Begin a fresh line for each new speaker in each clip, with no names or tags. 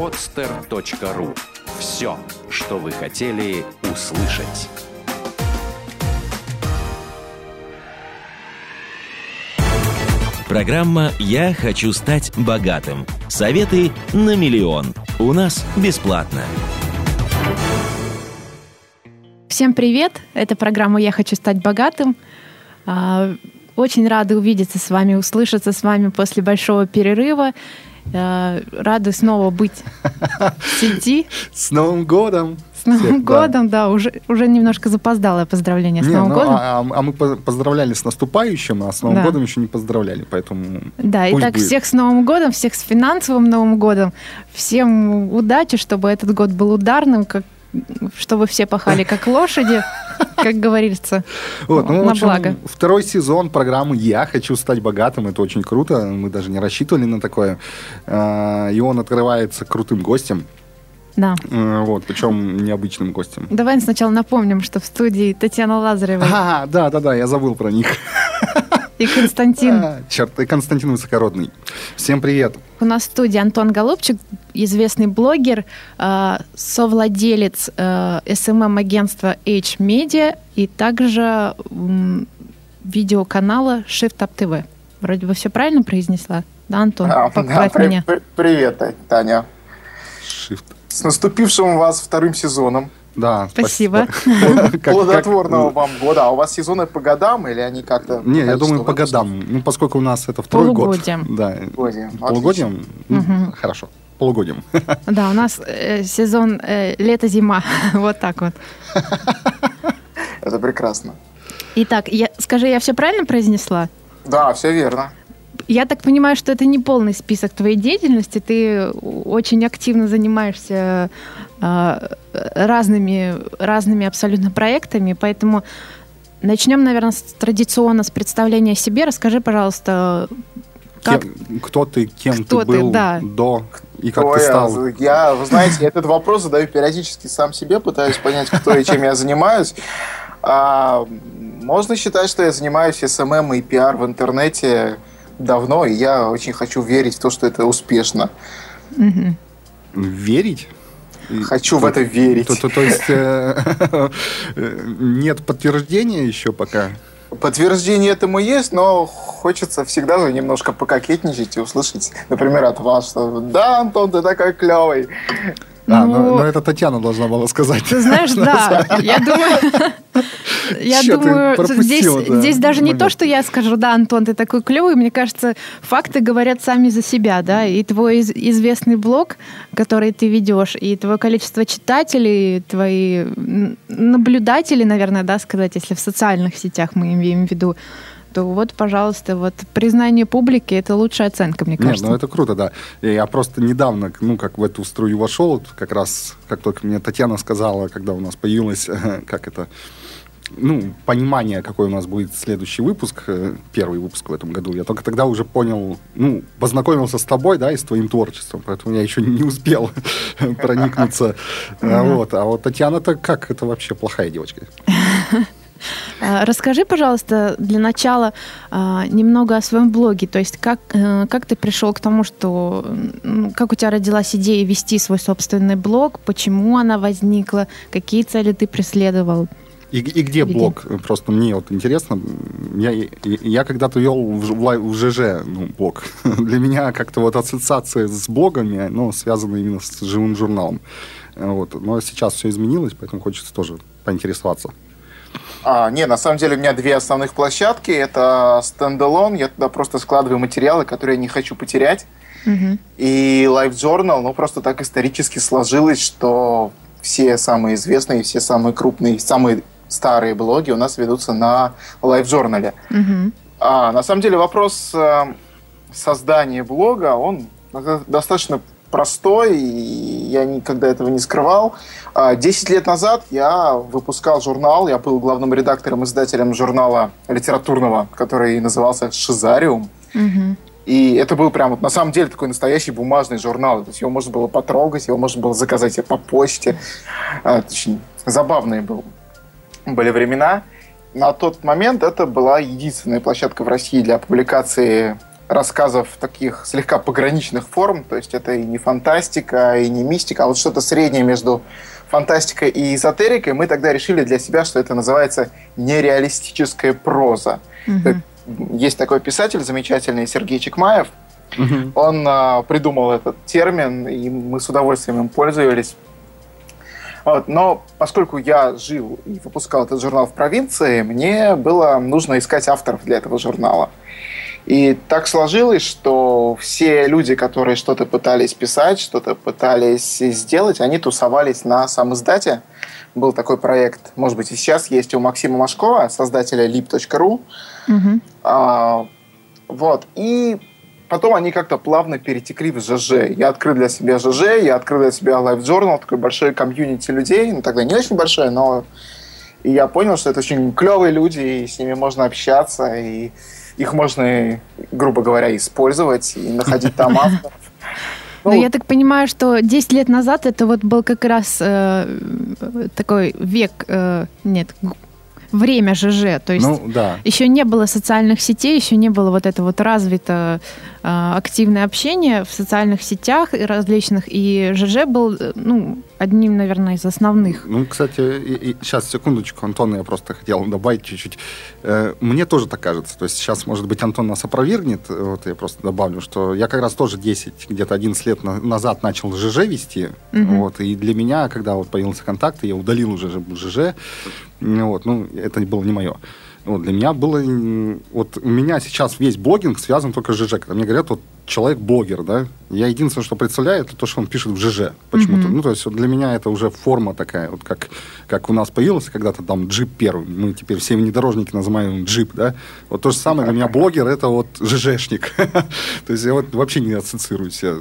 podster.ru Все, что вы хотели услышать.
Программа «Я хочу стать богатым». Советы на миллион. У нас бесплатно.
Всем привет! Это программа «Я хочу стать богатым». А, очень рада увидеться с вами, услышаться с вами после большого перерыва. А, рады снова быть в сети.
С Новым годом!
С Новым Всех, годом, да. да, уже, уже немножко запоздалое поздравление с не, Новым ну, годом.
А, а мы поздравляли с наступающим, а с Новым да. годом еще не поздравляли, поэтому.
Да, итак, будет. всех с Новым годом, всех с финансовым Новым годом. Всем удачи, чтобы этот год был ударным, как чтобы все пахали как лошади, как говорится, вот, ну, на общем, благо.
Второй сезон программы «Я хочу стать богатым». Это очень круто. Мы даже не рассчитывали на такое. А, и он открывается крутым гостем.
Да.
А, вот, причем необычным гостем.
Давай сначала напомним, что в студии Татьяна Лазарева.
А, да, да, да, я забыл про них.
И Константин. А,
черт, и Константин Высокородный. Всем привет.
У нас в студии Антон Голубчик, известный блогер, э, совладелец э, SMM-агентства H-Media и также э, видеоканала Shift Up TV. Вроде бы все правильно произнесла? Да, Антон? А,
да, при, меня. При, привет, Таня. Shift. С наступившим вас вторым сезоном.
Да,
спасибо.
Плодотворного вам года. А у вас сезоны по годам или они как-то...
Не, я думаю, по годам. Ну, поскольку у нас это второй год.
Да.
Полугодием. Хорошо. Полугодием.
Да, у нас э, сезон э, лето-зима. вот так вот.
Это прекрасно.
Итак, я, скажи, я все правильно произнесла?
Да, все верно.
Я так понимаю, что это не полный список твоей деятельности. Ты очень активно занимаешься разными, разными абсолютно проектами, поэтому начнем, наверное, с, традиционно с представления о себе. Расскажи, пожалуйста,
как... Кем, кто ты, кем кто ты был ты, да. до и как
кто
ты стал?
Я, я, вы знаете, этот вопрос задаю периодически сам себе, пытаюсь понять, кто и чем я занимаюсь. А, можно считать, что я занимаюсь SMM и пиар в интернете давно, и я очень хочу верить в то, что это успешно.
Угу. Верить?
Хочу то, в это верить.
То, то, то есть э, нет подтверждения еще пока?
Подтверждение этому есть, но хочется всегда же немножко пококетничать и услышать, например, от вас, что «Да, Антон, ты такой клевый».
А, ну, но, но это Татьяна должна была сказать.
Ты знаешь, да, я думаю, я думаю, здесь, да, здесь даже не то, что я скажу, да, Антон, ты такой клевый, мне кажется, факты говорят сами за себя, да, и твой известный блог, который ты ведешь, и твое количество читателей, твои наблюдатели, наверное, да, сказать, если в социальных сетях мы имеем в виду, то вот, пожалуйста, вот признание публики это лучшая оценка, мне кажется.
Нет, ну это круто, да. Я просто недавно, ну, как в эту струю вошел, как раз, как только мне Татьяна сказала, когда у нас появилась, как это, ну, понимание, какой у нас будет следующий выпуск, э, первый выпуск в этом году, я только тогда уже понял, ну, познакомился с тобой, да, и с твоим творчеством, поэтому я еще не успел проникнуться. Вот. А вот Татьяна-то как? Это вообще плохая девочка.
А, расскажи, пожалуйста, для начала а, немного о своем блоге. То есть как, э, как ты пришел к тому, что... Как у тебя родилась идея вести свой собственный блог? Почему она возникла? Какие цели ты преследовал?
И, и где блог? Просто мне вот интересно. Я, я когда-то вел в, в, в ЖЖ ну, блог. Для меня как-то вот ассоциация с блогами, ну, связана именно с живым журналом. Вот. Но сейчас все изменилось, поэтому хочется тоже поинтересоваться.
А, не, на самом деле у меня две основных площадки. Это стендалон, я туда просто складываю материалы, которые я не хочу потерять. Угу. И Live Journal, ну просто так исторически сложилось, что все самые известные, все самые крупные, самые старые блоги у нас ведутся на Live Journal. Угу. А, на самом деле вопрос э, создания блога, он достаточно простой, и я никогда этого не скрывал. А, десять лет назад я выпускал журнал, я был главным редактором, издателем журнала литературного, который назывался «Шизариум». Угу. И это был прям, вот, на самом деле, такой настоящий бумажный журнал. То есть его можно было потрогать, его можно было заказать по почте. А, очень забавные был, были времена. На тот момент это была единственная площадка в России для публикации рассказов таких слегка пограничных форм, то есть это и не фантастика, и не мистика, а вот что-то среднее между фантастикой и эзотерикой, мы тогда решили для себя, что это называется нереалистическая проза. Угу. Есть такой писатель замечательный Сергей Чекмаев, угу. он а, придумал этот термин, и мы с удовольствием им пользовались. Вот, но поскольку я жил и выпускал этот журнал в провинции, мне было нужно искать авторов для этого журнала. И так сложилось, что все люди, которые что-то пытались писать, что-то пытались сделать, они тусовались на сам издате. Был такой проект, может быть, и сейчас есть у Максима Машкова, создателя lip.ru. Угу. А, вот. И потом они как-то плавно перетекли в ЖЖ. Я открыл для себя ЖЖ, я открыл для себя Live Journal, такой большой комьюнити людей. Ну, тогда не очень большой, но и я понял, что это очень клевые люди, и с ними можно общаться, и их можно, грубо говоря, использовать и находить там авторов.
Ну, я так понимаю, что 10 лет назад это вот был как раз э, такой век, э, нет, время ЖЖ. То есть ну, да. еще не было социальных сетей, еще не было вот это вот развито э, активное общение в социальных сетях и различных. И ЖЖ был, э, ну, одним, наверное, из основных.
Ну, кстати, и, и, сейчас, секундочку, Антон, я просто хотел добавить чуть-чуть. Э, мне тоже так кажется. То есть сейчас, может быть, Антон нас опровергнет. Вот я просто добавлю, что я как раз тоже 10, где-то 11 лет на, назад начал ЖЖ вести. Угу. Вот, и для меня, когда вот появился контакт, я удалил уже ЖЖ. Вот, ну, это было не мое. Вот, для меня было... Вот у меня сейчас весь блогинг связан только с ЖЖ. Когда мне говорят, вот человек-блогер, да, я единственное, что представляю, это то, что он пишет в ЖЖ почему-то. Mm-hmm. Ну, то есть вот для меня это уже форма такая, вот как, как у нас появился когда-то там джип первый. Мы теперь все внедорожники называем джип, да. Вот то же самое для меня блогер, это вот ЖЖшник. то есть я вот вообще не ассоциирую себя.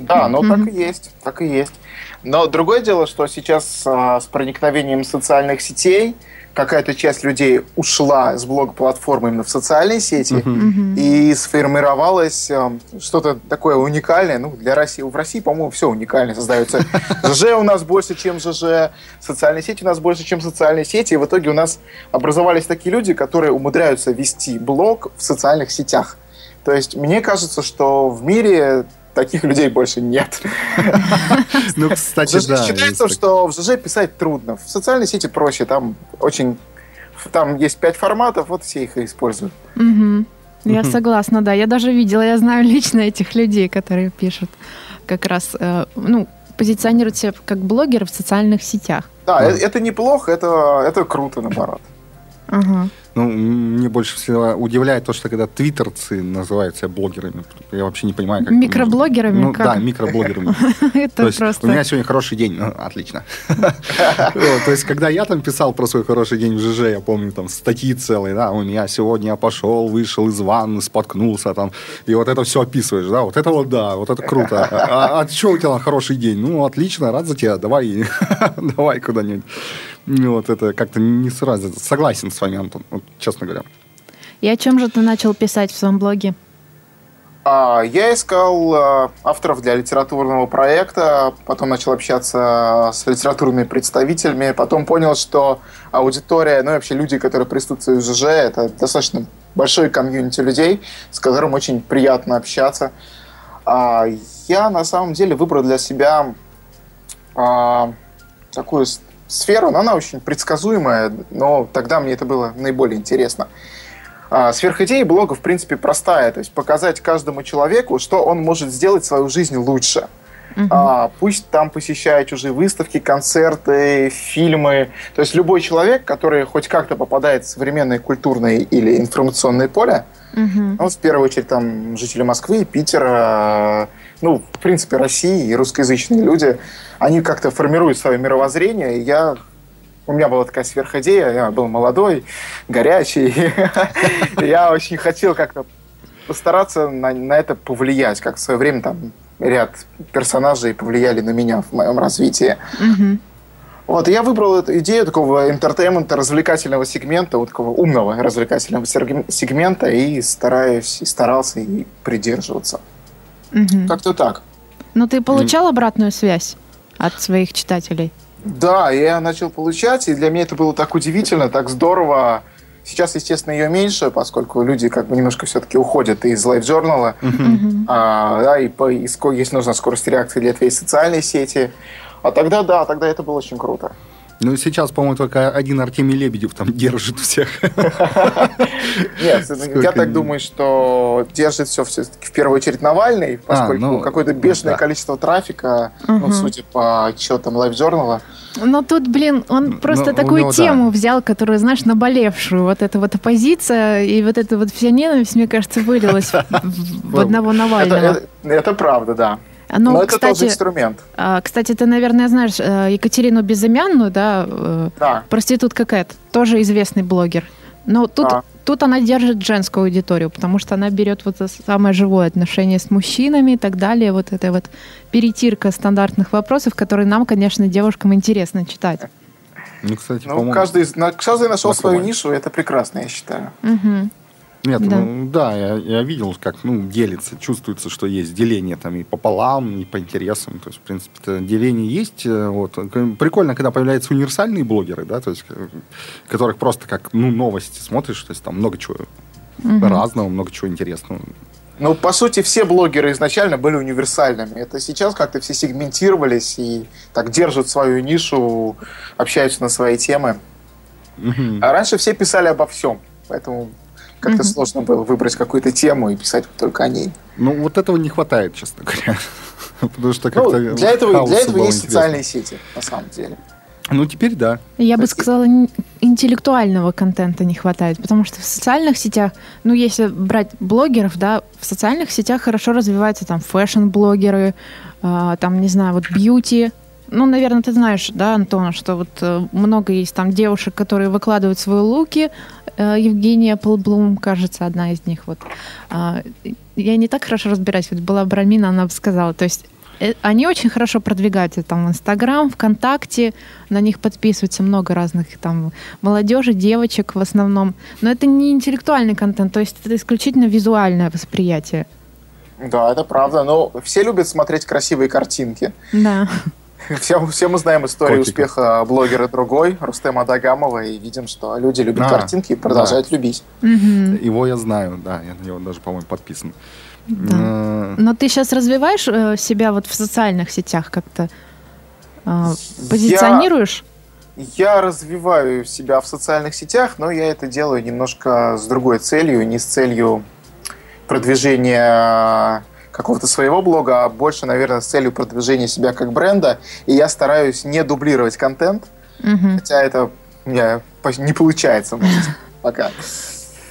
Да, ну так и есть, так и есть. Но другое дело, что сейчас а, с проникновением социальных сетей какая-то часть людей ушла с блог-платформы именно в социальные сети uh-huh. и сформировалось э, что-то такое уникальное. Ну, для России, в России, по-моему, все уникально создается. ЖЖ у нас больше, чем ЖЖ, социальные сети у нас больше, чем социальные сети. И в итоге у нас образовались такие люди, которые умудряются вести блог в социальных сетях. То есть мне кажется, что в мире таких людей больше нет. Ну, кстати, да. Считается, что в ЖЖ писать трудно. В социальной сети проще. Там очень... Там есть пять форматов, вот все их и используют.
Я согласна, да. Я даже видела, я знаю лично этих людей, которые пишут как раз, э, ну, позиционируют себя как блогеры в социальных сетях.
Да, это неплохо, это, это круто, наоборот.
Ага.
Ну, мне больше всего удивляет то, что когда твиттерцы называют себя блогерами. Я вообще не понимаю, как
Микроблогерами?
Ну, да, микроблогерами.
Это просто...
У меня сегодня хороший день. Ну, отлично. То есть, когда я там писал про свой хороший день в ЖЖ, я помню там статьи целые, да, у меня сегодня я пошел, вышел из ванны, споткнулся там, и вот это все описываешь, да, вот это вот да, вот это круто. А, а что у тебя хороший день? Ну, отлично, рад за тебя, давай, давай куда-нибудь. Ну, вот это как-то не сразу. Согласен с вами, Антон, вот, честно говоря.
И о чем же ты начал писать в своем блоге?
А, я искал а, авторов для литературного проекта, потом начал общаться с литературными представителями, потом понял, что аудитория, ну и вообще люди, которые присутствуют в ЖЖ, это достаточно большой комьюнити людей, с которым очень приятно общаться. А, я на самом деле выбрал для себя такую сферу, но она очень предсказуемая, но тогда мне это было наиболее интересно. А, сверхидея блога, в принципе, простая. То есть показать каждому человеку, что он может сделать свою жизнь лучше. А, пусть там посещает чужие выставки, концерты, фильмы. То есть любой человек, который хоть как-то попадает в современное культурное или информационное поле, угу. ну, в первую очередь там жители Москвы, Питера, ну, в принципе, России и русскоязычные люди, они как-то формируют свое мировоззрение, и я у меня была такая сверхидея, я был молодой, горячий, я очень хотел как-то постараться на, на это повлиять, как в свое время там ряд персонажей повлияли на меня в моем развитии. Вот, я выбрал эту идею такого интертеймента, развлекательного сегмента, вот такого умного развлекательного сегмента, и стараюсь, и старался и придерживаться. Угу. Как-то так.
Но ты получал обратную связь от своих читателей?
Да, я начал получать, и для меня это было так удивительно, так здорово Сейчас, естественно, ее меньше, поскольку люди как бы немножко все-таки уходят из LiveJournal а. А, да, и, по, и если нужна скорость реакции для твоей социальной сети. А тогда, да, тогда это было очень круто.
Ну, сейчас, по-моему, только один Артемий Лебедев там держит всех.
Нет, я так думаю, что держит все все-таки в первую очередь Навальный, а, поскольку ну, какое-то бешеное количество трафика, ну, судя по отчетам LiveJournal а.
Но тут, блин, он просто такую тему взял, которую, знаешь, наболевшую. Вот эта вот оппозиция и вот эта вот вся ненависть, мне кажется, вылилась в одного Навального.
Это правда, да.
Ну, Но кстати, это тоже инструмент. А, кстати, ты, наверное, знаешь э, Екатерину Безымянную, да? Э, да. Проститутка Кэт, тоже известный блогер. Но тут, а. тут она держит женскую аудиторию, потому что она берет вот это самое живое отношение с мужчинами и так далее. Вот это вот перетирка стандартных вопросов, которые нам, конечно, девушкам интересно читать.
Ну, кстати, ну, каждый, каждый нашел свою нишу, и это прекрасно, я считаю.
Угу.
Нет, да, ну, да я, я видел, как ну, делится, чувствуется, что есть деление там и пополам, и по интересам. То есть, в принципе, это деление есть. Э, вот. Прикольно, когда появляются универсальные блогеры, да, то есть, э, которых просто как ну, новости смотришь, то есть там много чего угу. разного, много чего интересного.
Ну, по сути, все блогеры изначально были универсальными. Это сейчас как-то все сегментировались и так держат свою нишу, общаются на свои темы. Угу. А раньше все писали обо всем. Поэтому как-то mm-hmm. сложно было выбрать какую-то тему и писать только о ней.
Ну, вот этого не хватает, честно говоря.
Потому что как-то ну, для этого, для этого есть интересно. социальные сети, на самом деле.
Ну, теперь да.
Я бы сказала, интеллектуального контента не хватает, потому что в социальных сетях, ну, если брать блогеров, да, в социальных сетях хорошо развиваются там фэшн-блогеры, э, там, не знаю, вот бьюти, ну, наверное, ты знаешь, да, Антон, что вот э, много есть там девушек, которые выкладывают свои луки. Э, Евгения Полблум, кажется, одна из них. Вот. Э, я не так хорошо разбираюсь. Вот была Брамина, она бы сказала. То есть э, они очень хорошо продвигаются там в Инстаграм, ВКонтакте, на них подписывается много разных там молодежи, девочек в основном. Но это не интеллектуальный контент, то есть это исключительно визуальное восприятие.
Да, это правда. Но все любят смотреть красивые картинки.
Да.
Все, все мы знаем историю Котика. успеха блогера другой, Рустема Дагамова, и видим, что люди любят а, картинки и продолжают да. любить.
Угу. Его я знаю, да, я на него даже, по-моему, подписан.
Да. Но... Но ты сейчас развиваешь э, себя вот в социальных сетях как-то? Э, позиционируешь?
Я, я развиваю себя в социальных сетях, но я это делаю немножко с другой целью, не с целью продвижения какого-то своего блога, а больше, наверное, с целью продвижения себя как бренда. И я стараюсь не дублировать контент, угу. хотя это у меня не получается пока.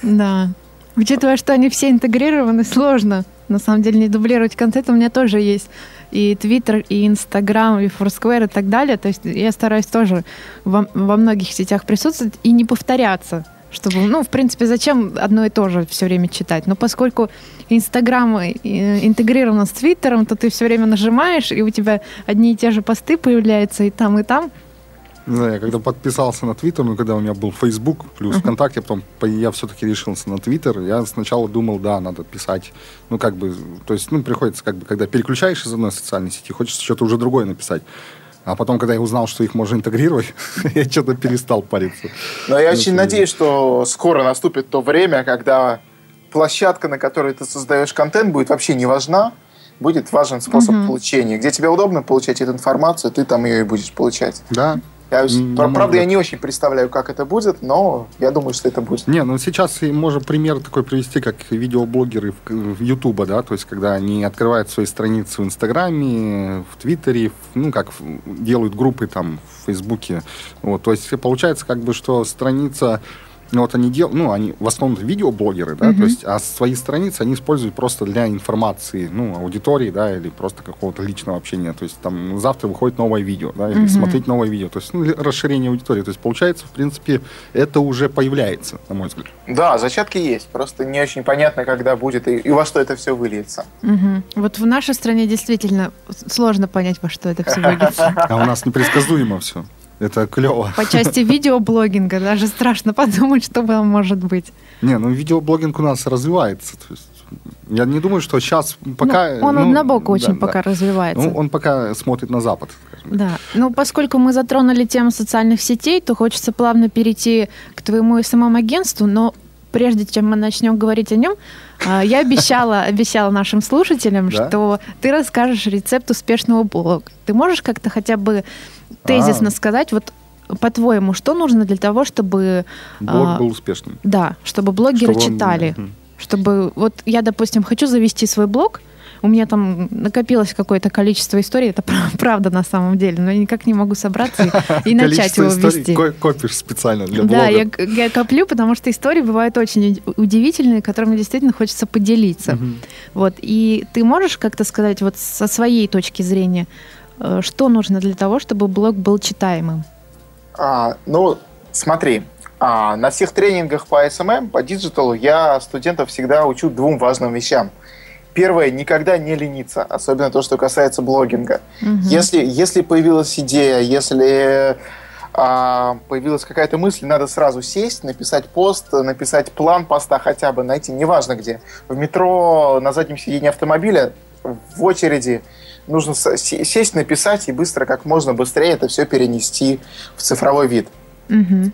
Да. Учитывая, что они все интегрированы, сложно. На самом деле не дублировать контент у меня тоже есть. И Twitter, и Instagram, и Foursquare и так далее. То есть я стараюсь тоже во, во многих сетях присутствовать и не повторяться чтобы, ну, в принципе, зачем одно и то же все время читать? Но поскольку Инстаграм э, интегрирован с Твиттером, то ты все время нажимаешь, и у тебя одни и те же посты появляются и там, и там.
Да, я когда подписался на Твиттер, ну, когда у меня был Фейсбук плюс uh-huh. ВКонтакте, потом я все-таки решился на Твиттер, я сначала думал, да, надо писать, ну, как бы, то есть, ну, приходится, как бы, когда переключаешь из одной социальной сети, хочется что-то уже другое написать. А потом, когда я узнал, что их можно интегрировать, я что-то перестал париться.
Но я очень надеюсь, что скоро наступит то время, когда площадка, на которой ты создаешь контент, будет вообще не важна, будет важен способ угу. получения. Где тебе удобно получать эту информацию, ты там ее и будешь получать.
Да,
я, mm правда, я не очень представляю, как это будет, но я думаю, что это будет.
Не, ну сейчас можно пример такой привести, как видеоблогеры в Ютуба, да, то есть когда они открывают свои страницы в Инстаграме, в Твиттере, ну, как делают группы там в Фейсбуке, вот, то есть получается как бы, что страница ну, вот они делают, ну, они в основном видеоблогеры, да, mm-hmm. то есть, а свои страницы они используют просто для информации, ну, аудитории, да, или просто какого-то личного общения. То есть, там, завтра выходит новое видео, да, или mm-hmm. смотреть новое видео. То есть, ну, расширение аудитории. То есть, получается, в принципе, это уже появляется, на мой взгляд.
Да, зачатки есть. Просто не очень понятно, когда будет и, и во что это все выльется.
Mm-hmm. Вот в нашей стране действительно сложно понять, во что это все выльется.
А у нас непредсказуемо все. Это клево.
По части видеоблогинга даже страшно подумать, что там может быть.
Не, ну видеоблогинг у нас развивается. То есть Я не думаю, что сейчас пока...
Ну, он ну, однобоко очень да, пока
да.
развивается.
Ну, он пока смотрит на Запад.
Да. Ну, поскольку мы затронули тему социальных сетей, то хочется плавно перейти к твоему СММ-агентству, но прежде чем мы начнем говорить о нем, а, я обещала, обещала нашим слушателям, да? что ты расскажешь рецепт успешного блога. Ты можешь как-то хотя бы тезисно а. сказать, вот по-твоему, что нужно для того, чтобы...
Блог а, был успешным.
Да, чтобы блогеры чтобы читали. Он... Чтобы... Вот я, допустим, хочу завести свой блог, у меня там накопилось какое-то количество историй, это правда на самом деле, но я никак не могу собраться и, начать его вести.
копишь специально для
блога. Да, я, коплю, потому что истории бывают очень удивительные, которыми действительно хочется поделиться. Вот, и ты можешь как-то сказать вот со своей точки зрения, э, что нужно для того, чтобы блог был читаемым?
А, ну, смотри, а, на всех тренингах по SMM, по digital у я студентов всегда учу двум важным вещам. Первое, никогда не лениться, особенно то, что касается блогинга. Угу. Если, если появилась идея, если а, появилась какая-то мысль, надо сразу сесть, написать пост, написать план поста хотя бы, найти, неважно где. В метро, на заднем сиденье автомобиля, в очереди, нужно сесть, написать и быстро, как можно быстрее это все перенести в цифровой вид.
Угу.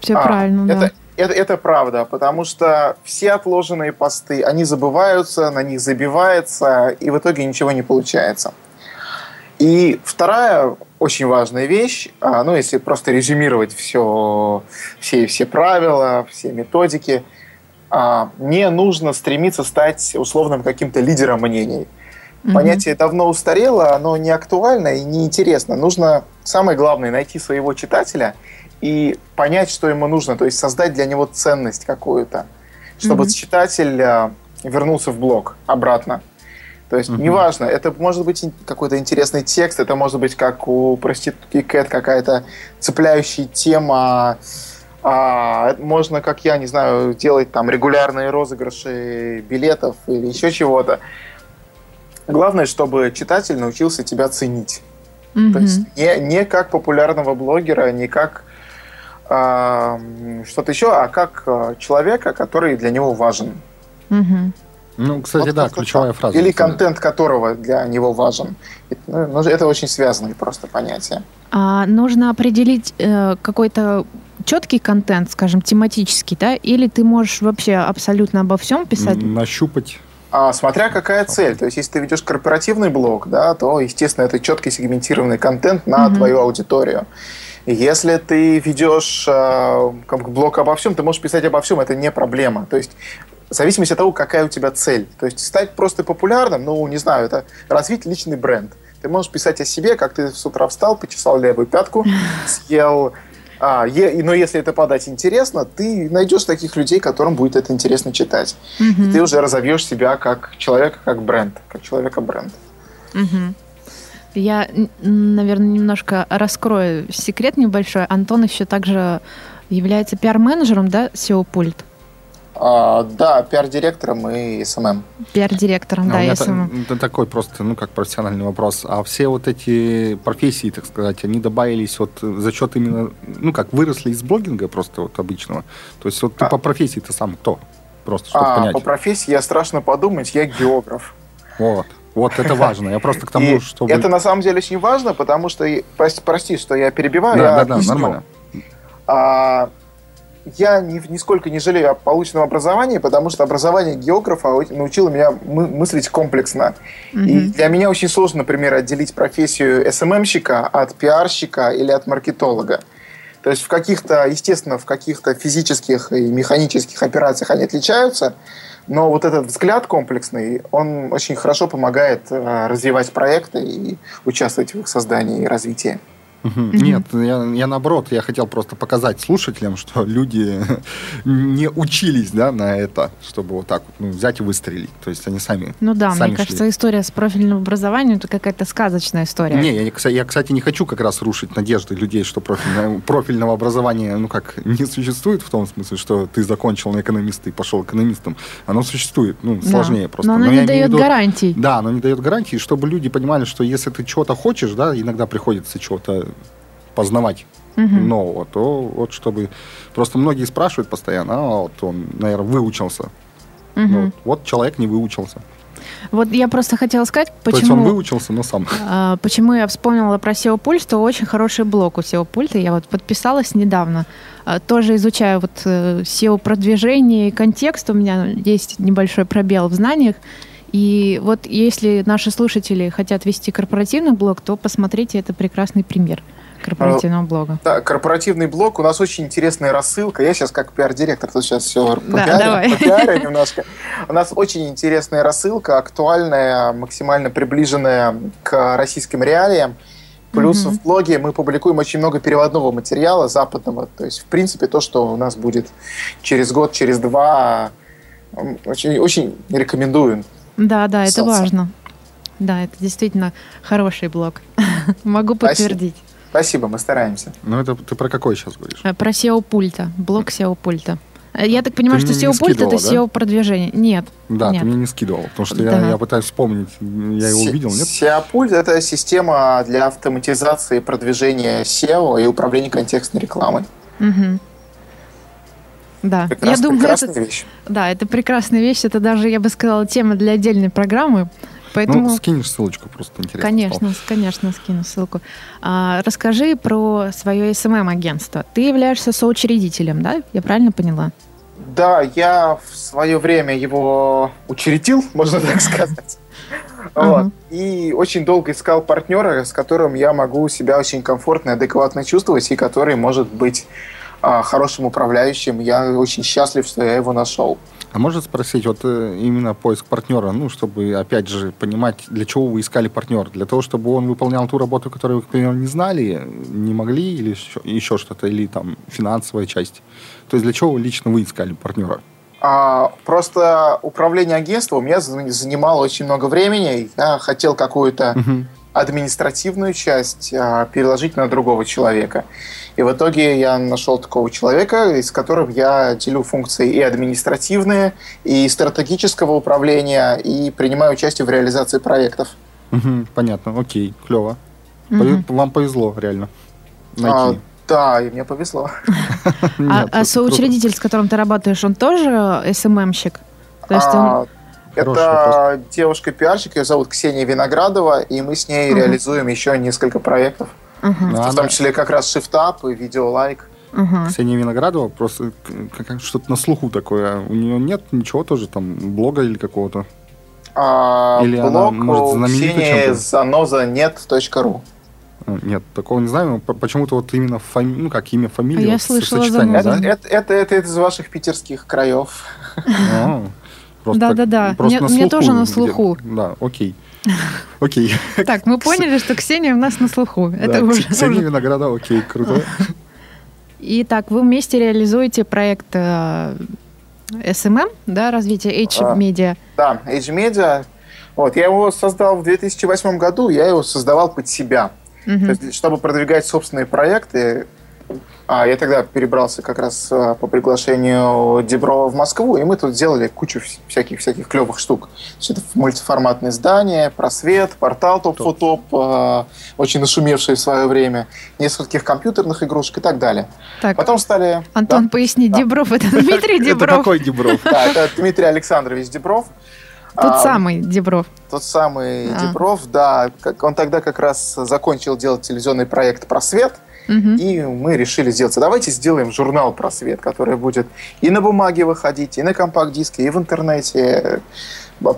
Все а, правильно,
это,
да.
Это, это правда, потому что все отложенные посты, они забываются, на них забивается, и в итоге ничего не получается. И вторая очень важная вещь, а, ну, если просто резюмировать все, все, все правила, все методики, а, не нужно стремиться стать условным каким-то лидером мнений. Mm-hmm. Понятие давно устарело, оно не актуально и не интересно. Нужно, самое главное, найти своего читателя и понять, что ему нужно, то есть создать для него ценность какую-то, чтобы mm-hmm. читатель а, вернулся в блог обратно. То есть, mm-hmm. неважно, это может быть какой-то интересный текст, это может быть как у проститутки Кэт какая-то цепляющая тема, а, можно, как я, не знаю, делать там регулярные розыгрыши билетов или еще чего-то. Главное, чтобы читатель научился тебя ценить. Mm-hmm. То есть не, не как популярного блогера, не как э, что-то еще, а как э, человека, который для него важен.
Ну, кстати, вот да, ключевая фраза.
Или контент которого для него важен. Ну, ну, это очень связанные просто понятия.
А нужно определить э, какой-то четкий контент, скажем, тематический, да? Или ты можешь вообще абсолютно обо всем писать?
Нащупать
а, смотря какая цель. То есть, если ты ведешь корпоративный блог, да, то, естественно, это четкий сегментированный контент на mm-hmm. твою аудиторию. Если ты ведешь э, как блог обо всем, ты можешь писать обо всем, это не проблема. То есть, в зависимости от того, какая у тебя цель. То есть, стать просто популярным, ну, не знаю, это развить личный бренд. Ты можешь писать о себе, как ты с утра встал, почесал левую пятку, съел а, е, но если это подать интересно, ты найдешь таких людей, которым будет это интересно читать. Угу. И ты уже разовьешь себя как человека, как бренд, как человека бренд.
Угу. Я, наверное, немножко раскрою секрет небольшой. Антон еще также является пиар-менеджером, да, SEO-пульт?
А, да, пиар-директором и SMM.
Пиар-директором, а да, и SMM.
Это, это такой просто, ну, как профессиональный вопрос. А все вот эти профессии, так сказать, они добавились вот за счет именно, ну, как выросли из блогинга просто вот обычного? То есть вот ты а. по профессии ты сам кто? Просто, чтобы а, понять.
По профессии я страшно подумать, я географ.
Вот. Вот это важно. Я просто к тому, что...
Это на самом деле очень важно, потому что... Прости, что я перебиваю. Да, да, да, нормально. А, я ни, нисколько не жалею о полученном образовании, потому что образование географа научило меня мы, мыслить комплексно. Mm-hmm. И для меня очень сложно, например, отделить профессию СММщика от пиарщика или от маркетолога. То есть в каких-то, естественно, в каких-то физических и механических операциях они отличаются, но вот этот взгляд комплексный, он очень хорошо помогает э, развивать проекты и участвовать в их создании и развитии.
Угу. Нет, я, я наоборот, я хотел просто показать слушателям, что люди не учились да, на это, чтобы вот так вот ну, взять и выстрелить. То есть они сами.
Ну да,
сами
мне шли. кажется, история с профильным образованием это какая-то сказочная история.
Не, я, я, кстати, не хочу как раз рушить надежды людей, что профильное, профильного образования ну как не существует в том смысле, что ты закончил на экономиста и пошел экономистом. Оно существует, ну, сложнее да. просто.
Но оно Но не дает виду, гарантий.
Да, оно не дает гарантий, чтобы люди понимали, что если ты чего-то хочешь, да, иногда приходится чего-то познавать угу. нового, то вот чтобы... Просто многие спрашивают постоянно, а вот он, наверное, выучился Угу. Вот, вот человек не выучился.
Вот я просто хотела сказать, почему... То есть
он выучился, но сам.
А, почему я вспомнила про SEO пульт, что очень хороший блок у SEO пульта. Я вот подписалась недавно. А, тоже изучаю вот э, SEO продвижение и контекст. У меня есть небольшой пробел в знаниях. И вот если наши слушатели хотят вести корпоративный блог, то посмотрите, это прекрасный пример корпоративного блога.
Да, корпоративный блог. У нас очень интересная рассылка. Я сейчас как пиар-директор, тут сейчас все да, попиарю немножко. У нас очень интересная рассылка, актуальная, максимально приближенная к российским реалиям. Плюс mm-hmm. в блоге мы публикуем очень много переводного материала западного. То есть, в принципе, то, что у нас будет через год, через два, очень, очень рекомендую.
Да, да, это важно. Да, это действительно хороший блог. Могу подтвердить.
Спасибо, мы стараемся.
Ну, это ты про какой сейчас говоришь? Э,
про SEO-пульта, блок SEO-пульта. Э, я так понимаю, ты что SEO-пульт это SEO-продвижение. Нет.
Да,
нет.
ты мне не скидывал, потому что да. я, я пытаюсь вспомнить, я его увидел, нет?
SEO-пульт это система для автоматизации продвижения SEO и управления контекстной рекламой.
Угу. Да,
Прекрас, я думаю, это, вещь.
да, это прекрасная вещь. Это даже, я бы сказала, тема для отдельной программы. Поэтому...
Ну, скинешь ссылочку, просто интересно.
Конечно, стало. конечно, скину ссылку. А, расскажи про свое SMM-агентство. Ты являешься соучредителем, да? Я правильно поняла?
Да, я в свое время его учредил, можно так сказать. Вот. И очень долго искал партнера, с которым я могу себя очень комфортно и адекватно чувствовать, и который может быть хорошим управляющим. Я очень счастлив, что я его нашел.
А можно спросить, вот э, именно поиск партнера, ну, чтобы, опять же, понимать, для чего вы искали партнера? Для того, чтобы он выполнял ту работу, которую вы, к примеру, не знали, не могли, или еще, еще что-то, или там финансовая часть? То есть для чего лично вы искали партнера?
А, просто управление агентством меня занимало очень много времени. Я хотел какую-то uh-huh административную часть а, переложить на другого человека. И в итоге я нашел такого человека, с которым я делю функции и административные, и стратегического управления, и принимаю участие в реализации проектов.
Угу, понятно, окей, клево. Угу. Вам повезло, реально. Найти. А,
да, и мне повезло.
А, а соучредитель, с которым ты работаешь, он тоже СММщик? То есть он
это девушка-пиарщик, ее зовут Ксения Виноградова, и мы с ней угу. реализуем еще несколько проектов. Угу. В том числе как раз шифтап и видеолайк.
Угу. Ксения Виноградова просто как, что-то на слуху такое. У нее нет ничего тоже там, блога или какого-то?
А, или блог она, может, Ксении заноза нет.ру.
А, нет, такого не знаю. Почему-то вот именно фами... ну как имя, фамилия. А
я слышала сочетание,
да? это, это, это, это из ваших питерских краев.
А. Да, да, да. Мне, мне тоже на слуху.
Да, окей. Окей.
Так, мы поняли, что Ксения у нас на слуху. Это уже.
Ксения Винограда, окей, круто.
Итак, вы вместе реализуете проект э, SMM, да, развитие H-Media.
Да, H-Media. Вот, я его создал в 2008 году, я его создавал под себя. То есть, чтобы продвигать собственные проекты, а я тогда перебрался как раз а, по приглашению Деброва в Москву, и мы тут сделали кучу всяких-всяких клевых штук. Это мультиформатное здание, просвет, портал топ-фотоп, а, очень нашумевший в свое время, нескольких компьютерных игрушек и так далее.
Так,
Потом стали...
Антон, да? поясни, да. Дебров, это Дмитрий Дебров.
Это какой Дебров?
Да, это Дмитрий Александрович Дебров.
Тот а, самый Дебров.
Тот самый а. Дебров, да. Он тогда как раз закончил делать телевизионный проект «Просвет», Угу. И мы решили сделать, давайте сделаем журнал «Просвет», который будет и на бумаге выходить, и на компакт-диске, и в интернете.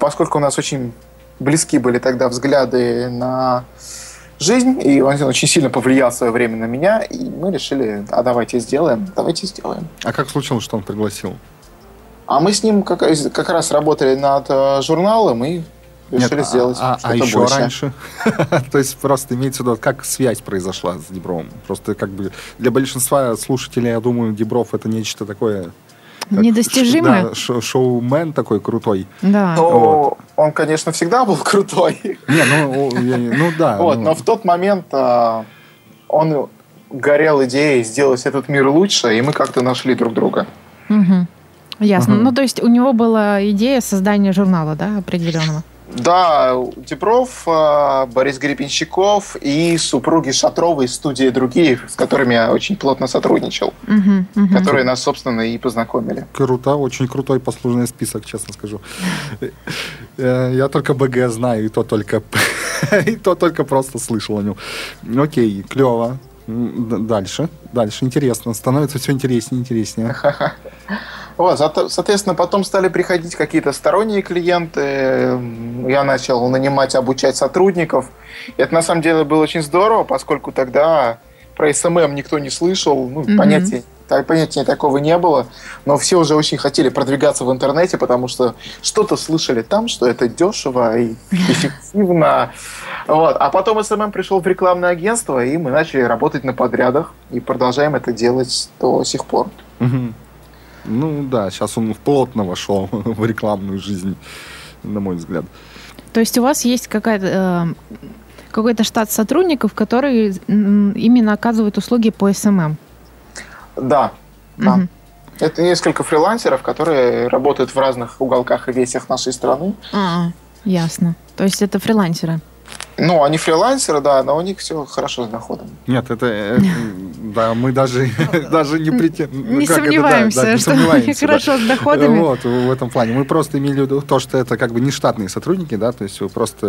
Поскольку у нас очень близки были тогда взгляды на жизнь, и он очень сильно повлиял в свое время на меня, и мы решили, а давайте сделаем, давайте сделаем.
А как случилось, что он пригласил?
А мы с ним как, как раз работали над э, журналом, и решили Нет, сделать
а, а еще больше. раньше? То есть просто имеется в виду, как связь произошла с Дебровым? Просто как бы для большинства слушателей, я думаю, Дебров это нечто такое...
Недостижимое?
Да, шоумен такой крутой.
Да.
Ну, вот. он, конечно, всегда был крутой.
Не, ну, ну да.
Вот,
ну.
но в тот момент а, он горел идеей сделать этот мир лучше, и мы как-то нашли друг друга.
Угу. Ясно. Угу. Ну, то есть у него была идея создания журнала, да, определенного?
Да, Дебров, а, Борис Гребенщиков и супруги Шатровой из студии «Другие», с которыми я очень плотно сотрудничал, угу, угу. которые нас, собственно, и познакомили.
Круто, очень крутой послужный список, честно скажу. Э, я только БГ знаю, и то только, и то только просто слышал о нем. Окей, клево. Дальше, дальше, интересно. Становится все интереснее, интереснее.
Вот, соответственно, потом стали приходить какие-то сторонние клиенты. Я начал нанимать, обучать сотрудников. И это на самом деле было очень здорово, поскольку тогда про SMM никто не слышал, ну, mm-hmm. понятия, понятия такого не было, но все уже очень хотели продвигаться в интернете, потому что что-то слышали там, что это дешево и эффективно. Вот. А потом SMM пришел в рекламное агентство, и мы начали работать на подрядах, и продолжаем это делать до сих пор.
Ну да, сейчас он плотно вошел в рекламную жизнь, на мой взгляд.
То есть у вас есть какая-то э, какой-то штат сотрудников, которые именно оказывают услуги по SMM?
Да, да. Угу. Это несколько фрилансеров, которые работают в разных уголках и весях нашей страны.
А, ясно. То есть это фрилансеры?
Ну, они фрилансеры, да, но у них все хорошо с доходом.
Нет, это, это да, мы даже, даже не
претендуем. Не сомневаемся, что у них хорошо с доходами.
Вот, в этом плане. Мы просто имели в виду то, что это как бы не штатные сотрудники, да, то есть вы просто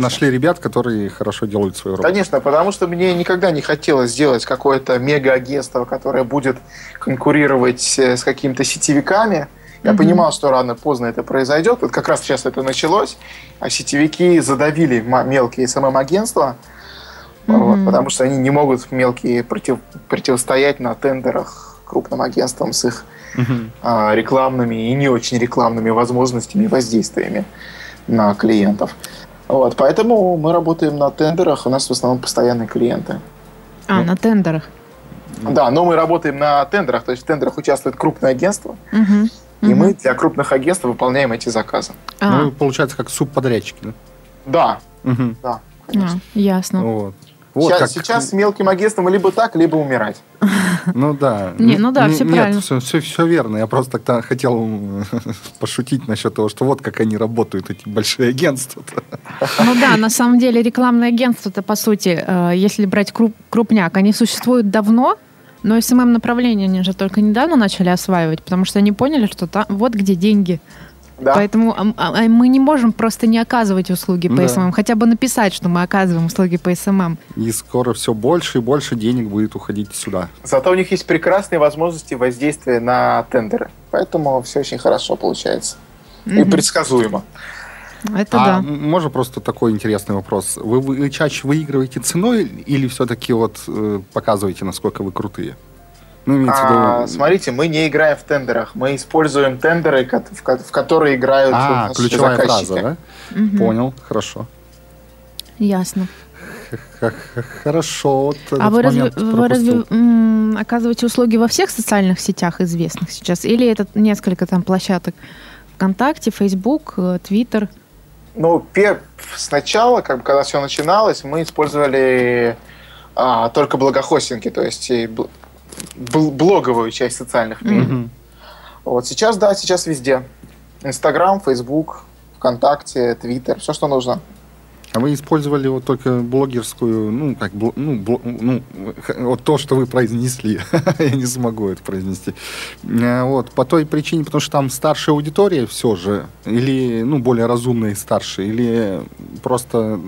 нашли ребят, которые хорошо делают свою работу.
Конечно, потому что мне никогда не хотелось сделать какое-то мега-агентство, которое будет конкурировать э, с какими-то сетевиками, я mm-hmm. понимал, что рано-поздно это произойдет. Вот как раз сейчас это началось, а сетевики задавили мелкие СММ-агентства, mm-hmm. вот, потому что они не могут мелкие против, противостоять на тендерах крупным агентствам с их mm-hmm. а, рекламными и не очень рекламными возможностями и воздействиями на клиентов. Вот, поэтому мы работаем на тендерах, у нас в основном постоянные клиенты.
А, ну. на тендерах.
Да, но мы работаем на тендерах, то есть в тендерах участвует крупное агентство, угу. И угу. мы для крупных агентств выполняем эти заказы.
А. Ну, получается, как субподрядчики, да?
Да. Угу. Да,
конечно. А, ясно.
Вот. Вот, сейчас, как... сейчас с мелким агентством либо так, либо умирать.
Ну да.
Не, ну да, все правильно. Нет,
все, все, все верно. Я просто тогда хотел пошутить насчет того, что вот как они работают, эти большие агентства.
Ну да, на самом деле рекламное агентство-то, по сути, э, если брать крупняк, они существуют давно, но SMM-направление они же только недавно начали осваивать, потому что они поняли, что там вот где деньги. Да. Поэтому а, а, мы не можем просто не оказывать услуги по да. SMM, хотя бы написать, что мы оказываем услуги по SMM.
И скоро все больше и больше денег будет уходить сюда.
Зато у них есть прекрасные возможности воздействия на тендеры. Поэтому все очень хорошо получается. Mm-hmm. И предсказуемо.
Это
а
да.
Можно просто такой интересный вопрос. Вы, вы чаще выигрываете ценой или все-таки вот э, показываете, насколько вы крутые?
Ну, а, смотрите, мы не играем в тендерах, мы используем тендеры, в, в которые играют
а, ключевая заказчики. фраза, да? Угу. Понял, хорошо.
Ясно.
Хорошо.
а вы разве, вы разве м, оказываете услуги во всех социальных сетях известных сейчас? Или это несколько там площадок? ВКонтакте, Фейсбук, э,
Ну, сначала, как бы, когда все начиналось, мы использовали а, только благохостинги, то есть блоговую часть социальных медиа. Mm-hmm. Вот сейчас, да, сейчас везде. Инстаграм, Фейсбук, ВКонтакте, Твиттер, все, что нужно.
А вы использовали вот только блогерскую, ну, как, ну, бл, ну, вот то, что вы произнесли. Я не смогу это произнести. Э, вот, по той причине, потому что там старшая аудитория все же, или, ну, более разумная и старше, или просто,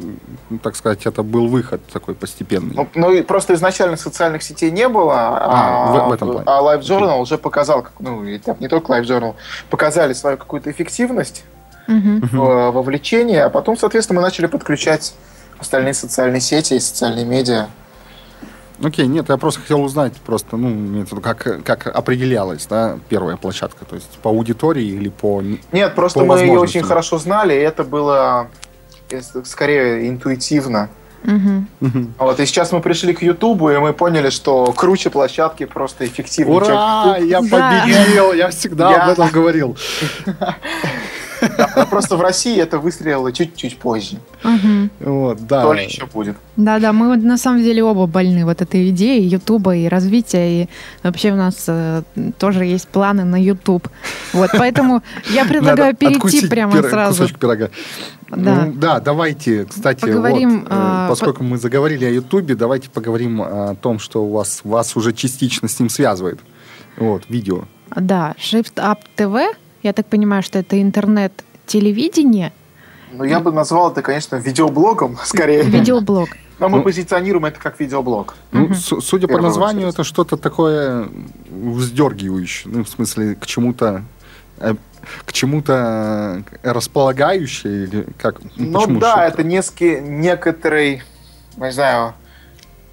так сказать, это был выход такой постепенный?
Ну, ну просто изначально социальных сетей не было, а, а, в, в этом плане. а Live Journal уже показал, ну, и там не только Live Journal, показали свою какую-то эффективность, угу. вовлечение, а потом, соответственно, мы начали подключать остальные социальные сети и социальные медиа.
Окей, нет, я просто хотел узнать просто, ну, как, как определялась, да, первая площадка, то есть по аудитории или по
Нет, просто по мы ее очень хорошо знали, и это было скорее интуитивно. Угу. Вот, и сейчас мы пришли к Ютубу, и мы поняли, что круче площадки просто эффективнее.
Ура! Я победил! Я всегда об этом говорил.
Да, просто в России это выстрелило чуть-чуть позже.
Вот, да.
То ли еще будет.
Да-да, мы на самом деле оба больны вот этой идеей Ютуба и развития, и вообще у нас э, тоже есть планы на Ютуб. Вот, поэтому я предлагаю перейти прямо пир- сразу.
Кусочек пирога. Да. Ну, да, давайте, кстати, поговорим, вот, э, а, поскольку по... мы заговорили о Ютубе, давайте поговорим о том, что у вас, вас уже частично с ним связывает. Вот, видео.
Да, Shift Up TV, я так понимаю, что это интернет-телевидение.
Ну, я бы назвал это, конечно, видеоблогом, скорее.
Видеоблог.
Но мы ну, позиционируем это как видеоблог.
Ну, угу. судя по названию, это что-то такое вздергивающее. Ну, в смысле, к чему-то э, к чему-то располагающее или как?
Ну, ну да, это несколько, некоторый, не знаю,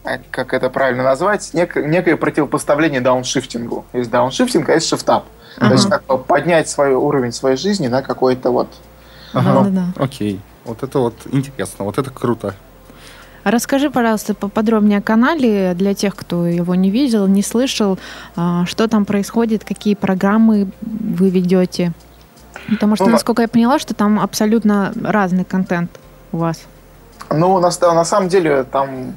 а как это правильно назвать, нек, некое противопоставление дауншифтингу. Есть дауншифтинг, а есть шифтап. Ага. То есть как бы поднять свой уровень своей жизни на какой-то вот...
Ага, ну, да, да. окей. Вот это вот интересно, вот это круто.
Расскажи, пожалуйста, поподробнее о канале для тех, кто его не видел, не слышал, а, что там происходит, какие программы вы ведете. Потому что, ну, насколько я поняла, что там абсолютно разный контент у вас.
Ну, на, на самом деле, там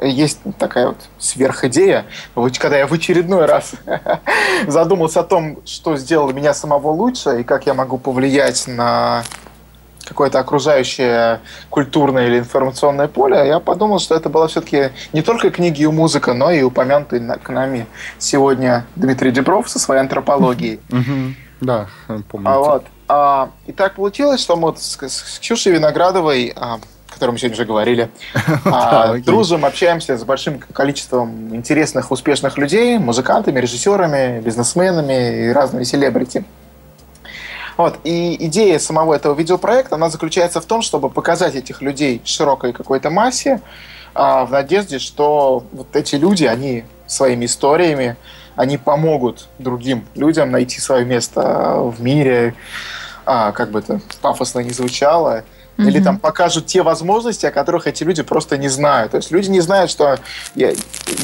есть такая вот сверхидея. Когда я в очередной раз задумался о том, что сделало меня самого лучше и как я могу повлиять на какое-то окружающее культурное или информационное поле, я подумал, что это была все-таки не только книги и музыка, но и упомянутый к нами сегодня Дмитрий Дебров со своей антропологией.
Да,
помню. А вот. А, и так получилось, что мы с, с Ксюшей Виноградовой а, котором мы сегодня уже говорили. А, дружим, общаемся с большим количеством интересных, успешных людей, музыкантами, режиссерами, бизнесменами и разными селебрити. Вот. И идея самого этого видеопроекта, она заключается в том, чтобы показать этих людей широкой какой-то массе, а, в надежде, что вот эти люди, они своими историями, они помогут другим людям найти свое место в мире, а, как бы это пафосно не звучало, Mm-hmm. Или там покажут те возможности, о которых эти люди просто не знают. То есть люди не знают, что я,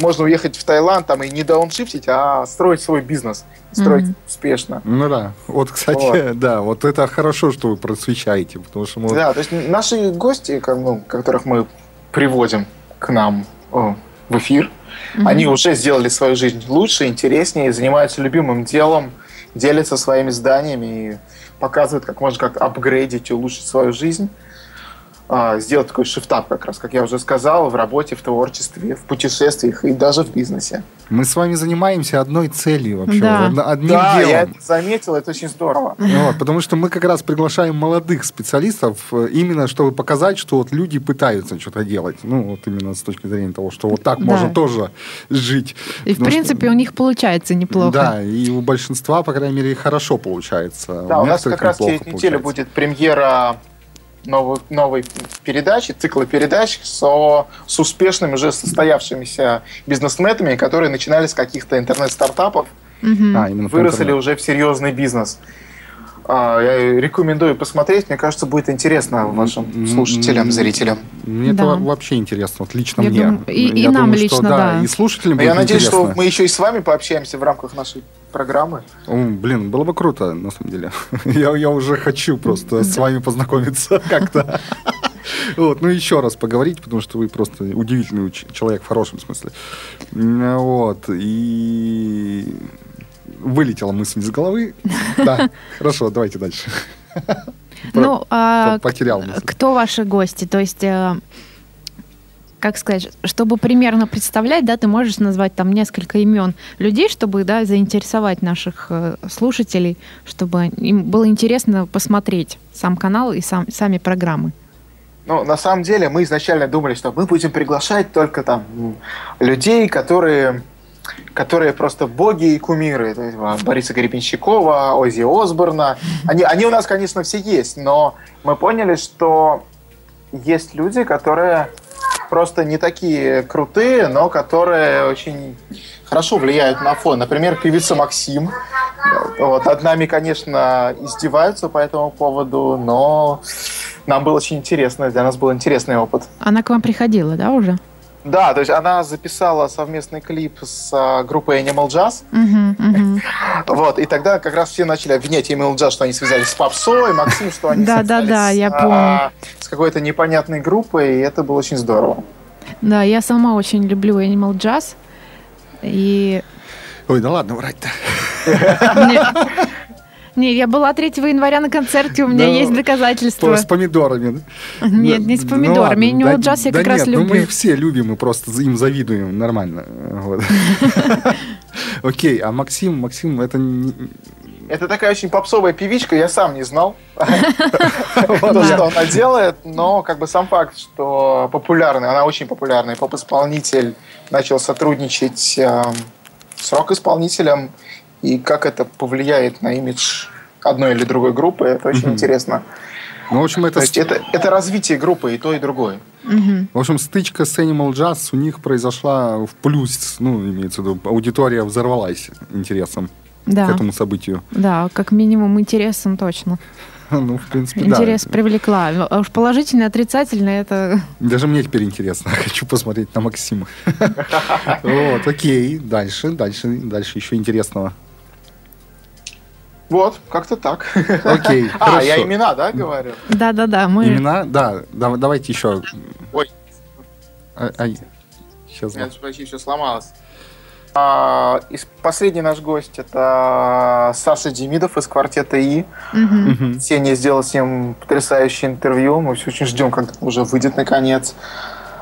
можно уехать в Таиланд там, и не дауншифтить, а строить свой бизнес. Строить mm-hmm. успешно.
Ну да. Вот, кстати, вот. да, вот это хорошо, что вы просвещаете. Потому что мы...
Да, то есть наши гости, ну, которых мы приводим к нам о, в эфир, mm-hmm. они уже сделали свою жизнь лучше, интереснее, занимаются любимым делом, делятся своими зданиями и показывает, как можно как апгрейдить и улучшить свою жизнь. А, сделать такой шифтап как раз, как я уже сказал, в работе, в творчестве, в путешествиях и даже в бизнесе.
Мы с вами занимаемся одной целью вообще,
да.
одним
да,
делом.
я это заметил, это очень здорово.
Вот, потому что мы как раз приглашаем молодых специалистов э, именно, чтобы показать, что вот люди пытаются что-то делать. Ну, вот именно с точки зрения того, что вот так да. можно тоже жить.
И, в принципе, что... у них получается неплохо.
Да, и у большинства, по крайней мере, хорошо получается.
Да, у, у нас как раз через неделю будет премьера новой, новой передачи, цикла передач со, с успешными, уже состоявшимися бизнесменами, которые начинали с каких-то интернет-стартапов, угу. а, выросли уже в серьезный бизнес. А, я рекомендую посмотреть. Мне кажется, будет интересно вашим слушателям, зрителям.
Мне да. это вообще интересно. Вот лично я мне.
Думаю, и, и нам думаю, лично, что, да.
да. И слушателям
будет Я надеюсь, интересно. что мы еще и с вами пообщаемся в рамках нашей программы.
О, блин, было бы круто, на самом деле. я, я уже хочу просто с вами познакомиться как-то. Вот, ну еще раз поговорить, потому что вы просто удивительный человек в хорошем смысле. Вот, и вылетела мысль из головы. Да, хорошо, давайте дальше.
Ну, а потерял мысль. Кто ваши гости? То есть э, как сказать, чтобы примерно представлять, да, ты можешь назвать там несколько имен людей, чтобы, да, заинтересовать наших э, слушателей, чтобы им было интересно посмотреть сам канал и сам, сами программы.
Ну, на самом деле, мы изначально думали, что мы будем приглашать только там людей, которые которые просто боги и кумиры. То есть, а, Бориса Гребенщикова, Ози Осборна. Они, они у нас, конечно, все есть, но мы поняли, что есть люди, которые просто не такие крутые, но которые очень хорошо влияют на фон. Например, певица Максим. Вот, над нами, конечно, издеваются по этому поводу, но нам было очень интересно, для нас был интересный опыт.
Она к вам приходила, да, уже?
Да, то есть она записала совместный клип с а, группой Animal Jazz.
Uh-huh, uh-huh.
Вот, и тогда как раз все начали обвинять Animal Jazz, что они связались с попсой, Максим, что они
да, да, да, я помню. А,
с какой-то непонятной группой, и это было очень здорово.
Да, я сама очень люблю Animal Jazz. И...
Ой, да ладно врать-то.
Не, я была 3 января на концерте, у меня да, есть доказательства.
С помидорами,
да? Нет, не с ну помидорами. Ну, ладно, джаз я да как нет, раз люблю.
Ну, мы все любим, мы просто им завидуем, нормально. Окей, а Максим, Максим, это...
Это такая очень попсовая певичка, я сам не знал, что она делает, но как бы сам факт, что популярный, она очень популярный поп-исполнитель, начал сотрудничать эм, с рок-исполнителем, и как это повлияет на имидж одной или другой группы, это очень mm-hmm. интересно.
Ну, в общем, это...
То есть это, это развитие группы и то, и другое.
Mm-hmm.
В общем, стычка с Animal Jazz у них произошла в плюс, ну, имеется в виду, аудитория взорвалась интересом да. к этому событию.
Да, как минимум интересом точно.
Ну, в принципе,
Интерес да. привлекла. А уж положительно, отрицательно это...
Даже мне теперь интересно. Хочу посмотреть на Максима. Вот, окей. Дальше, дальше, дальше еще интересного.
Вот, как-то так.
Окей,
А, хорошо. я имена, да, говорю?
Да-да-да. Мы...
Имена? Да, да, давайте еще.
Ой.
А, а, сейчас.
Я почти все сломалось. А, из, последний наш гость это Саша Демидов из квартета И.
Угу.
Сеня сделал с ним потрясающее интервью. Мы все очень ждем, когда уже выйдет наконец.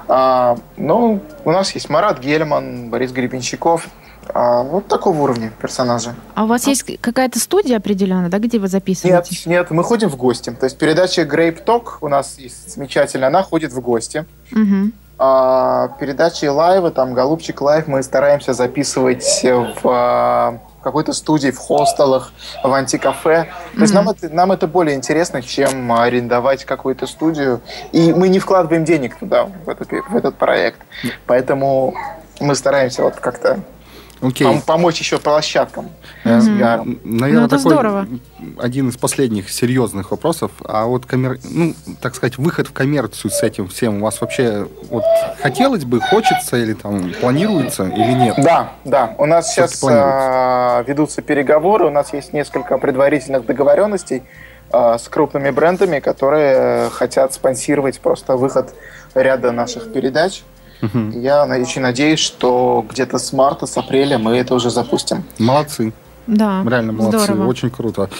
А, ну, у нас есть Марат Гельман, Борис Гребенщиков, а, вот такого уровня персонажа.
А у вас а? есть какая-то студия определенная, да, где вы записываете?
Нет, нет, мы ходим в гости. То есть передача Grape Talk у нас есть замечательная, она ходит в гости.
Угу.
А, передачи live ы, там Голубчик Live мы стараемся записывать в а, какой-то студии, в хостелах, в антикафе. То есть mm-hmm. нам, это, нам это более интересно, чем арендовать какую-то студию. И мы не вкладываем денег туда, в этот, в этот проект. Поэтому мы стараемся вот как-то
Okay.
Пом- помочь еще площадкам.
Mm-hmm. Наверное, ну, такой здорово. один из последних серьезных вопросов. А вот, коммер... ну, так сказать, выход в коммерцию с этим всем у вас вообще вот хотелось бы, хочется или там планируется или нет?
Да, да. У нас Что сейчас а, ведутся переговоры, у нас есть несколько предварительных договоренностей а, с крупными брендами, которые хотят спонсировать просто выход ряда наших передач.
Угу.
Я очень надеюсь, что где-то с марта, с апреля мы это уже запустим.
Молодцы.
Да.
Реально молодцы. Здорово. Очень круто.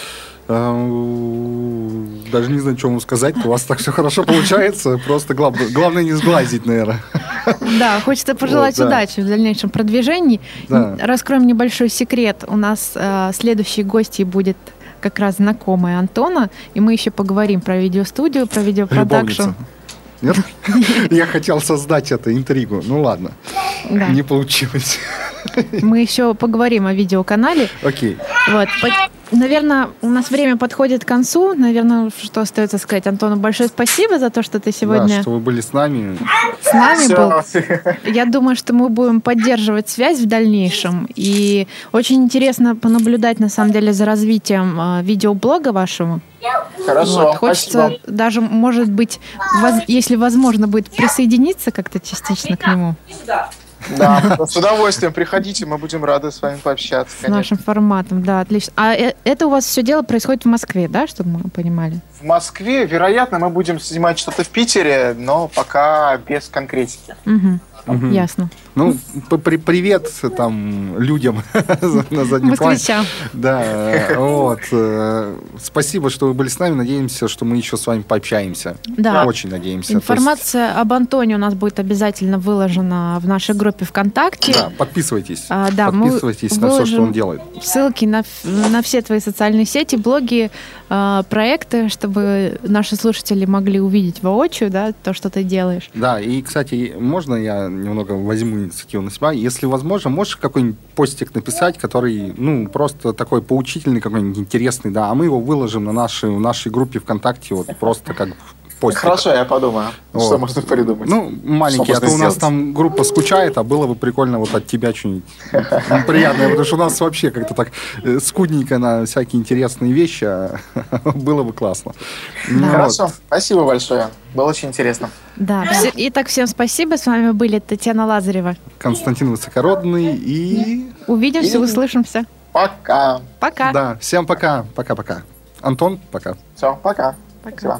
Э, даже не знаю, что вам сказать. У вас так все хорошо получается. Просто главное, главное не сглазить, наверное.
Да, хочется пожелать вот, да. удачи в дальнейшем продвижении. Да. Раскроем небольшой секрет. У нас э, следующий гость будет как раз знакомая Антона, и мы еще поговорим про видеостудию, про видеопродакшн. Любовница.
Нет? Я хотел создать эту интригу. Ну ладно. Да. Не получилось.
Мы еще поговорим о видеоканале.
Окей.
Вот. Наверное, у нас время подходит к концу. Наверное, что остается сказать? Антону, большое спасибо за то, что ты сегодня...
Да, что вы были с нами.
С нами Все. был. Я думаю, что мы будем поддерживать связь в дальнейшем. И очень интересно понаблюдать, на самом деле, за развитием э, видеоблога вашего.
Хорошо,
вот. Хочется спасибо. даже, может быть, воз, если возможно будет присоединиться как-то частично к нему.
Да, с удовольствием приходите, мы будем рады с вами пообщаться.
С нашим форматом, да, отлично. А э, это у вас все дело происходит в Москве, да, чтобы мы понимали?
В Москве, вероятно, мы будем снимать что-то в Питере, но пока без конкретики.
Ясно.
Ну, при привет там людям на заднем плане. Да, вот. Э, спасибо, что вы были с нами. Надеемся, что мы еще с вами пообщаемся.
Да.
Очень надеемся.
Информация есть... об Антоне у нас будет обязательно выложена в нашей группе ВКонтакте.
Да, подписывайтесь. А, да, подписывайтесь на все, что он делает.
Ссылки на, на все твои социальные сети, блоги, э, проекты, чтобы наши слушатели могли увидеть воочию, да, то, что ты делаешь.
Да, и, кстати, можно я немного возьму инициативу на себя. Если возможно, можешь какой-нибудь постик написать, который, ну, просто такой поучительный, какой-нибудь интересный, да, а мы его выложим на нашей, в нашей группе ВКонтакте, вот просто как постик.
Хорошо, я подумаю, вот. что можно придумать.
Ну, маленький, а то у нас там группа скучает, а было бы прикольно вот от тебя что-нибудь приятное, потому что у нас вообще как-то так э, скудненько на всякие интересные вещи, а было бы классно.
Ну Хорошо, спасибо большое, было очень интересно.
Да, итак, всем спасибо, с вами были Татьяна Лазарева.
Константин Высокородный и...
Увидимся, услышимся.
Пока.
Пока.
Да, всем пока. Пока-пока. Антон, пока.
Все, пока.
Пока.